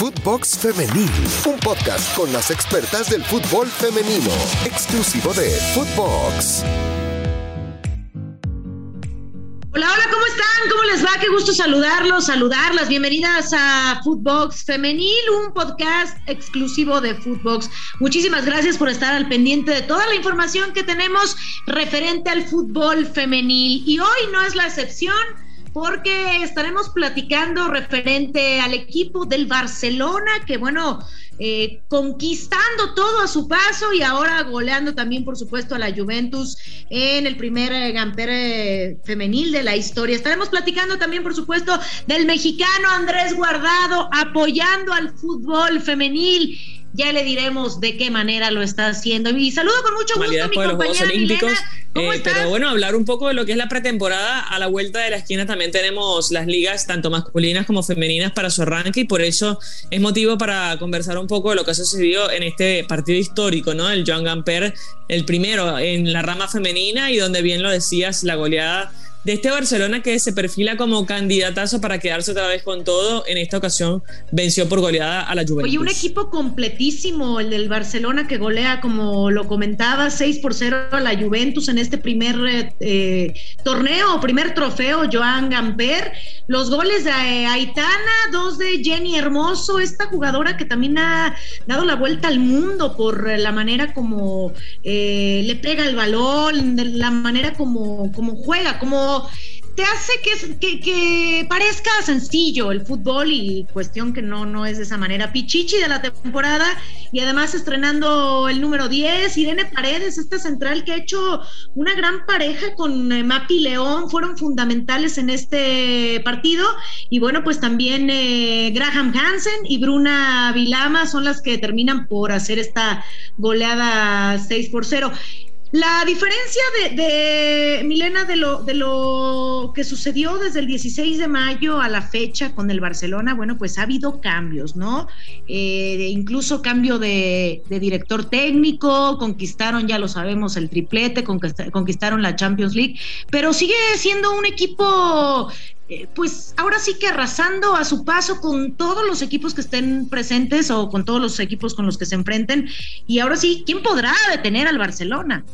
Footbox Femenil, un podcast con las expertas del fútbol femenino, exclusivo de Footbox. Hola, hola, ¿cómo están? ¿Cómo les va? Qué gusto saludarlos, saludarlas. Bienvenidas a Footbox Femenil, un podcast exclusivo de Footbox. Muchísimas gracias por estar al pendiente de toda la información que tenemos referente al fútbol femenil. Y hoy no es la excepción porque estaremos platicando referente al equipo del Barcelona, que bueno, eh, conquistando todo a su paso y ahora goleando también, por supuesto, a la Juventus en el primer eh, Gamper eh, femenil de la historia. Estaremos platicando también, por supuesto, del mexicano Andrés Guardado apoyando al fútbol femenil ya le diremos de qué manera lo está haciendo. Y saludo con mucho gusto a mi compañera Olímpicos, eh, pero bueno, hablar un poco de lo que es la pretemporada. A la vuelta de la esquina también tenemos las ligas, tanto masculinas como femeninas, para su arranque, y por eso es motivo para conversar un poco de lo que ha sucedido en este partido histórico, ¿no? El Joan Gamper, el primero en la rama femenina, y donde bien lo decías, la goleada de este Barcelona que se perfila como candidatazo para quedarse otra vez con todo, en esta ocasión venció por goleada a la Juventus. Oye, un equipo completísimo, el del Barcelona que golea, como lo comentaba, 6 por 0 a la Juventus en este primer eh, torneo, primer trofeo, Joan Gamper. Los goles de Aitana, dos de Jenny Hermoso, esta jugadora que también ha dado la vuelta al mundo por la manera como eh, le pega el balón, la manera como, como juega, como te hace que, parezca sencillo el fútbol y cuestión que no, no es de esa manera. Pichichi de la temporada y además estrenando el número 10, Irene Paredes, esta central que ha hecho una gran pareja con eh, Mapi León, fueron fundamentales en este partido. Y bueno, pues también eh, Graham Hansen y Bruna Vilama son las que terminan por hacer esta goleada 6 por 0. La diferencia de, Milena de lo, de lo que sucedió desde el 16 de mayo a la fecha con el Barcelona, bueno, pues ha habido cambios, ¿no? Eh, incluso cambio de, director técnico, conquistaron, ya lo sabemos, el triplete, conquistaron la Champions League, pero sigue siendo un equipo eh, pues ahora sí que arrasando a su paso con todos los equipos que estén presentes o con todos los equipos con los que se enfrenten. Y ahora sí, ¿quién podrá detener al Barcelona?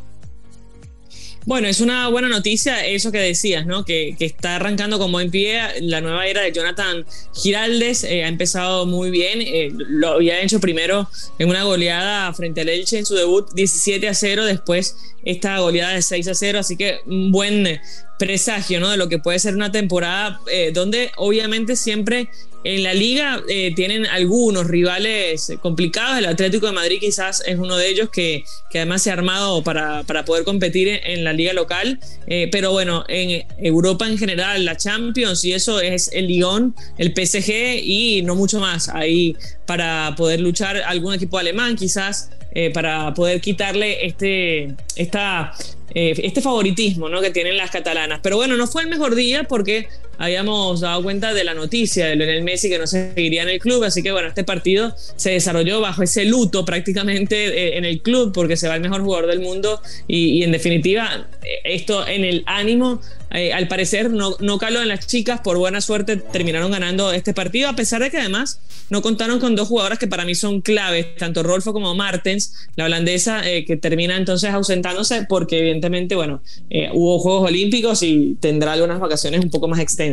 Bueno, es una buena noticia eso que decías, ¿no? Que, está arrancando como en pie la nueva era de Jonathan Giraldes. Eh, ha empezado muy bien. Eh, lo había hecho primero en una goleada frente al Elche en su debut 17 a 0. Después esta goleada de 6 a 0. Así que un buen presagio, ¿no? De lo que puede ser una temporada eh, donde obviamente siempre en la liga eh, tienen algunos rivales complicados. El Atlético de Madrid quizás es uno de ellos que, además se ha armado para, poder competir en, la liga local. Eh, pero bueno, en Europa en general, la Champions y eso es el Lyon, el PSG y no mucho más ahí para poder luchar algún equipo alemán quizás. Para poder quitarle este, esta eh, este favoritismo ¿no? que tienen las catalanas. Pero bueno, no fue el mejor día porque habíamos dado cuenta de la noticia de Lionel Messi que no seguiría en el club, así que bueno, este partido se desarrolló bajo ese luto prácticamente eh, en el club porque se va el mejor jugador del mundo y, en definitiva eh, esto en el ánimo al parecer no, no caló en las chicas, por buena suerte terminaron ganando este partido, a pesar de que además no contaron con dos jugadoras que para mí son claves, tanto Rolfo como Martens, la holandesa, que termina entonces ausentándose porque evidentemente bueno, eh, hubo Juegos Olímpicos y tendrá algunas vacaciones un poco más extensas.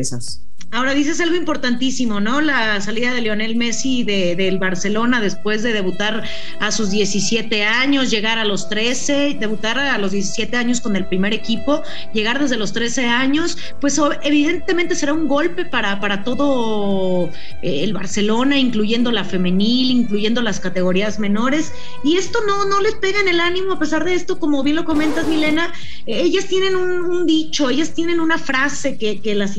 Ahora dices algo importantísimo, ¿no? La salida de Lionel Messi del Barcelona después de debutar a sus 17 años, llegar a los 13, debutar a los 17 años con el primer equipo, llegar desde los 13 años, pues evidentemente será un golpe para, para todo eh, el Barcelona, incluyendo la femenil, incluyendo las categorías menores. Y esto no, no les pega en el ánimo, a pesar de esto, como bien lo comentas, Milena, ellas tienen un, dicho, ellas tienen una frase que, que las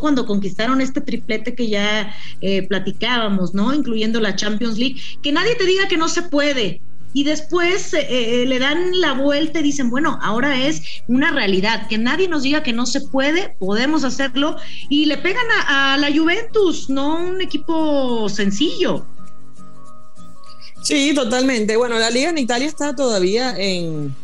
cuando conquistaron este triplete que ya eh, platicábamos, ¿no? Incluyendo la Champions League, que nadie te diga que no se puede. Y después eh, eh, le dan la vuelta y dicen, bueno, ahora es una realidad, que nadie nos diga que no se puede, podemos hacerlo, y le pegan a, a la Juventus, no un equipo sencillo. Sí, totalmente. Bueno, la liga en Italia está todavía en,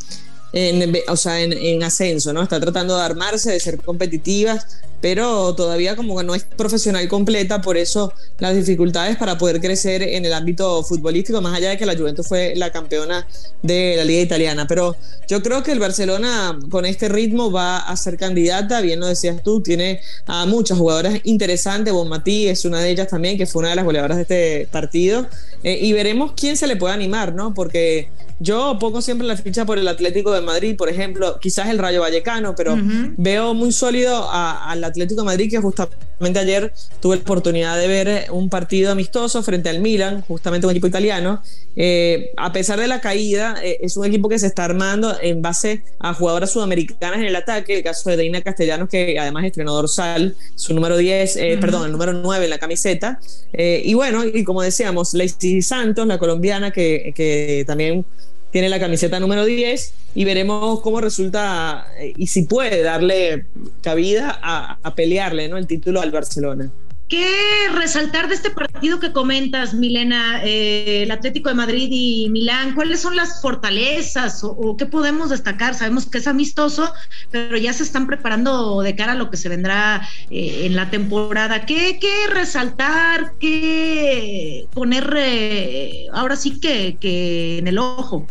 en, o sea, en, ascenso, ¿no? Está tratando de armarse, de ser competitivas. Pero todavía como que no es profesional completa, por eso las dificultades para poder crecer en el ámbito futbolístico, más allá de que la Juventus fue la campeona de la liga italiana. Pero yo creo que el Barcelona con este ritmo va a ser candidata, bien lo decías tú, tiene a muchas jugadoras interesantes, Bonmatí es una de ellas también, que fue una de las goleadoras de este partido, eh, y veremos quién se le puede animar, ¿no? Porque yo pongo siempre la ficha por el Atlético de Madrid, por ejemplo, quizás el Rayo Vallecano, pero veo muy sólido al Atlético de Madrid que justamente ayer tuve la oportunidad de ver un partido amistoso frente al Milan, justamente un equipo italiano. Eh, a pesar de la caída, eh, es un equipo que se está armando en base a jugadoras sudamericanas en el ataque, el caso de Deina Castellanos, que además estrenó dorsal, su número 10, eh, perdón, el número 9 en la camiseta. y bueno, y como decíamos, Lacey Santos, la colombiana, que, que también tiene la camiseta número 10 y veremos cómo resulta eh, y si puede darle cabida a, pelearle ¿no? el título al Barcelona. ¿Qué resaltar de este partido que comentas, Milena, eh, el Atlético de Madrid y Milán? ¿Cuáles son las fortalezas o, qué podemos destacar? Sabemos que es amistoso, pero ya se están preparando de cara a lo que se vendrá eh, en la temporada. ¿Qué, qué resaltar? ¿Qué poner ahora sí que, que en el ojo?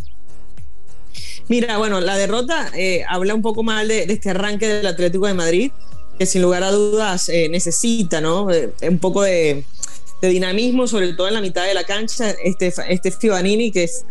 Mira, bueno, la derrota eh, habla un poco mal de, este arranque del Atlético de Madrid, que sin lugar a dudas eh, necesita, ¿no? Eh, un poco de, dinamismo, sobre todo en la mitad de la cancha. Este, este Fibanini, que es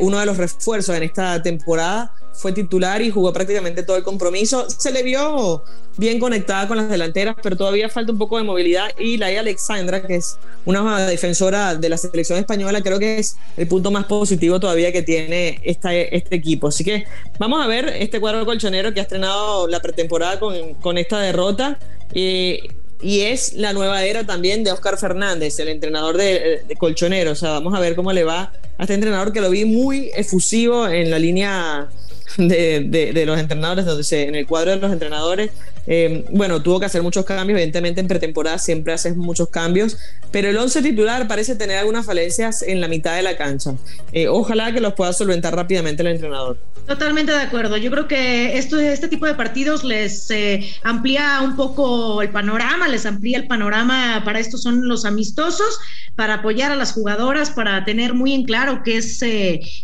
uno de los refuerzos en esta temporada, fue titular y jugó prácticamente todo el compromiso. Se le vio bien conectada con las delanteras, pero todavía falta un poco de movilidad. Y la Alexandra, que es una defensora de la selección española, creo que es el punto más positivo todavía que tiene este equipo. Así que vamos a ver este cuadro colchonero que ha estrenado la pretemporada con, con esta derrota. Eh, y es la nueva era también de Oscar Fernández, el entrenador de, de, Colchonero. O sea, vamos a ver cómo le va a este entrenador que lo vi muy efusivo en la línea de, los entrenadores, donde en el cuadro de los entrenadores, eh, bueno, tuvo que hacer muchos cambios, evidentemente en pretemporada siempre haces muchos cambios, pero el 11 titular parece tener algunas falencias en la mitad de la cancha. Eh, ojalá que los pueda solventar rápidamente el entrenador. Totalmente de acuerdo. Yo creo que esto, este tipo de partidos les eh, amplía un poco el panorama, les amplía el panorama. Para esto son los amistosos, para apoyar a las jugadoras, para tener muy en claro qué es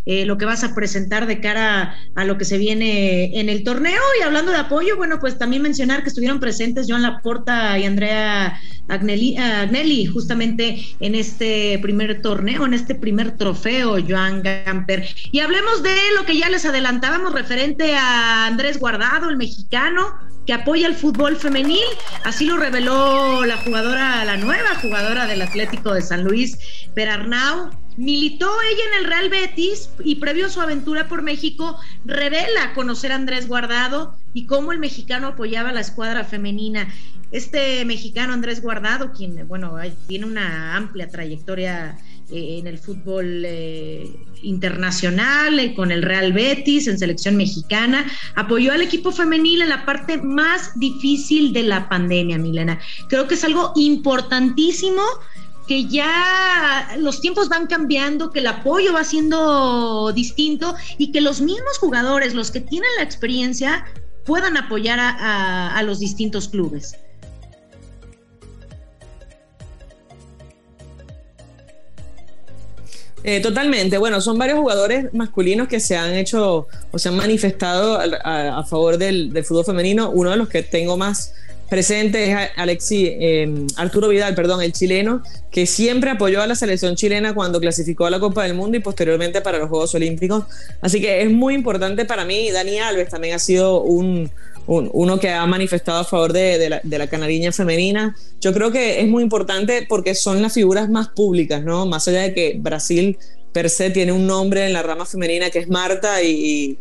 lo que vas a presentar de cara a lo que se viene en el torneo. Y hablando de apoyo, bueno, pues también que estuvieron presentes Joan Laporta y Andrea Agnelli, justamente en este primer torneo, en este primer trofeo, Joan Gamper. Y hablemos de lo que ya les adelantábamos referente a Andrés Guardado, el mexicano, que apoya el fútbol femenil. Así lo reveló la jugadora, la nueva jugadora del Atlético de San Luis, Perarnau, Militó ella en el Real Betis y previo a su aventura por México revela conocer a Andrés Guardado y cómo el mexicano apoyaba a la escuadra femenina. Este mexicano Andrés Guardado, quien bueno tiene una amplia trayectoria eh, en el fútbol eh, internacional, eh, con el Real Betis, en selección mexicana, apoyó al equipo femenil en la parte más difícil de la pandemia, Milena. Creo que es algo importantísimo que ya los tiempos van cambiando, que el apoyo va siendo distinto y que los mismos jugadores, los que tienen la experiencia, puedan apoyar a, los distintos clubes. Eh, totalmente. Bueno, son varios jugadores masculinos que se han hecho o se han manifestado a, favor del, del, fútbol femenino. Uno de los que tengo más presente es Alexi, eh, Arturo Vidal, perdón, el chileno, que siempre apoyó a la selección chilena cuando clasificó a la Copa del Mundo y posteriormente para los Juegos Olímpicos. Así que es muy importante para mí. Dani Alves también ha sido un, uno que ha manifestado a favor de, la, de, canariña femenina. Yo creo que es muy importante porque son las figuras más públicas, ¿no? Más allá de que Brasil per se tiene un nombre en la rama femenina que es Marta y,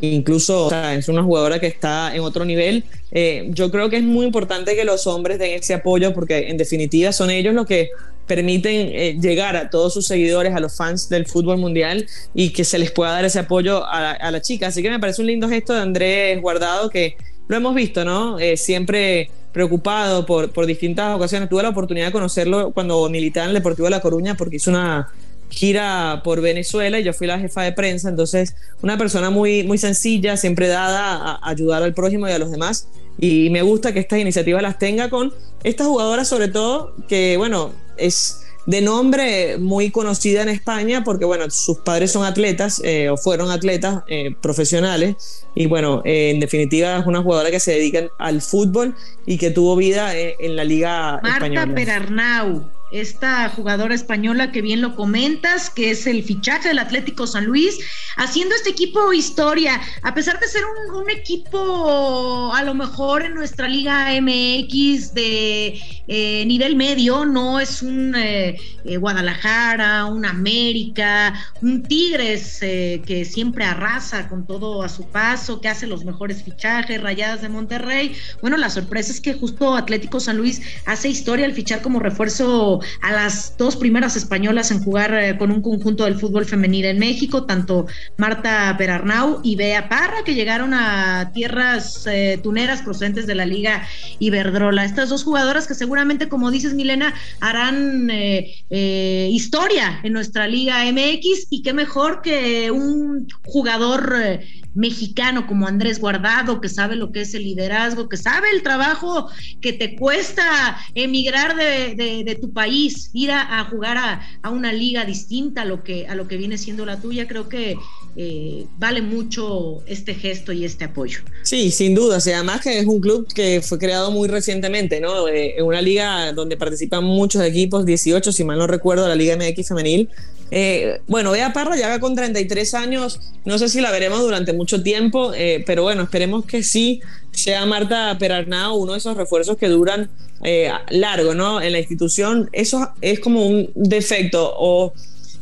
incluso es una jugadora que está en otro nivel. Eh, yo creo que es muy importante que los hombres den ese apoyo porque en definitiva son ellos los que permiten eh, llegar a todos sus seguidores, a los fans del fútbol mundial y que se les pueda dar ese apoyo a la, chica. Así que me parece un lindo gesto de Andrés Guardado que lo hemos visto, ¿no? Eh, siempre preocupado por, por distintas ocasiones. Tuve la oportunidad de conocerlo cuando militaba en el Deportivo de La Coruña porque hizo una gira por Venezuela y yo fui la jefa de prensa, entonces una persona muy, muy sencilla, siempre dada a ayudar al prójimo y a los demás. Y me gusta que estas iniciativas las tenga con estas jugadoras, sobre todo, que bueno, es de nombre muy conocida en España porque, bueno, sus padres son atletas eh, o fueron atletas eh, profesionales y, bueno, eh, en definitiva es una jugadora que se dedica al fútbol y que tuvo vida en la Liga Española. Marta Perarnau esta jugadora española que bien lo comentas, que es el fichaje del Atlético San Luis, haciendo este equipo historia, a pesar de ser un, equipo a lo mejor en nuestra liga MX de eh, nivel medio, no es un eh, eh, Guadalajara, un América, un Tigres que siempre arrasa con todo a su paso, que hace los mejores fichajes, rayadas de Monterrey. Bueno, la sorpresa es que justo Atlético San Luis hace historia al fichar como refuerzo a las dos primeras españolas en jugar eh, con un conjunto del fútbol femenil en México, tanto Marta Perarnau y Bea Parra, que llegaron a tierras eh, tuneras procedentes de la Liga Iberdrola. Estas dos jugadoras que seguramente, como dices, Milena, harán eh, historia en nuestra Liga MX y qué mejor que un jugador mexicano como Andrés Guardado, que sabe lo que es el liderazgo, que sabe el trabajo que te cuesta emigrar de, tu país, ir a, jugar a, una liga distinta a lo, que, a lo que viene siendo la tuya, creo que eh, vale mucho este gesto y este apoyo. Sí, sin duda, o sea, además que es un club que fue creado muy recientemente, ¿no? Eh, en una liga donde participan muchos equipos, 18, si mal no recuerdo, la Liga MX femenil, eh, bueno, Bea Parra ya va con 33 años, no sé si la veremos durante mucho tiempo, eh, pero bueno, esperemos que sí sea Marta Perarnau uno de esos refuerzos que duran eh, largo, ¿no? En la institución, eso es como un defecto o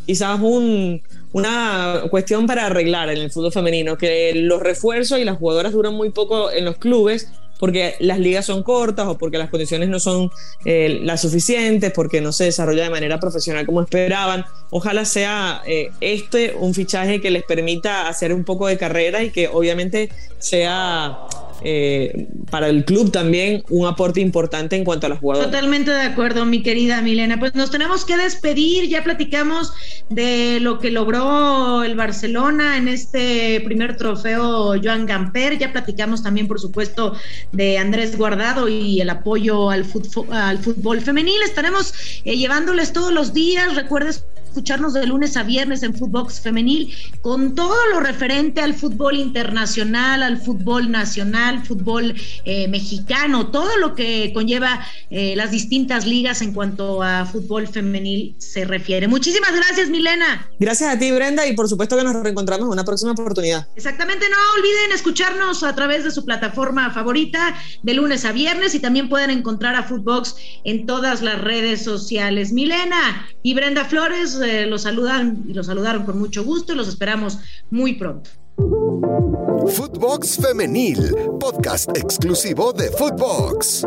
quizás una cuestión para arreglar en el fútbol femenino, que los refuerzos y las jugadoras duran muy poco en los clubes porque las ligas son cortas o porque las condiciones no son eh, las suficientes, porque no se desarrolla de manera profesional como esperaban. Ojalá sea eh, este un fichaje que les permita hacer un poco de carrera y que obviamente sea eh, para el club también un aporte importante en cuanto a las jugadoras. Totalmente de acuerdo, mi querida Milena. Pues nos tenemos que despedir, ya platicamos de lo que logró el Barcelona en este primer trofeo Joan Gamper, ya platicamos también, por supuesto, de Andrés Guardado y el apoyo al fútbol, al femenil. Estaremos eh, llevándoles todos los días, recuerdes escucharnos de lunes a viernes en Footbox Femenil con todo lo referente al fútbol internacional, al fútbol nacional, fútbol eh, mexicano, todo lo que conlleva eh, las distintas ligas en cuanto a fútbol femenil se refiere. Muchísimas gracias, Milena. Gracias a ti, Brenda, y por supuesto que nos reencontramos en una próxima oportunidad. Exactamente, no olviden escucharnos a través de su plataforma favorita de lunes a viernes y también pueden encontrar a Footbox en todas las redes sociales. Milena y Brenda Flores eh, los saludan y los saludaron con mucho gusto y los esperamos muy pronto. Footbox Femenil, podcast exclusivo de Footbox.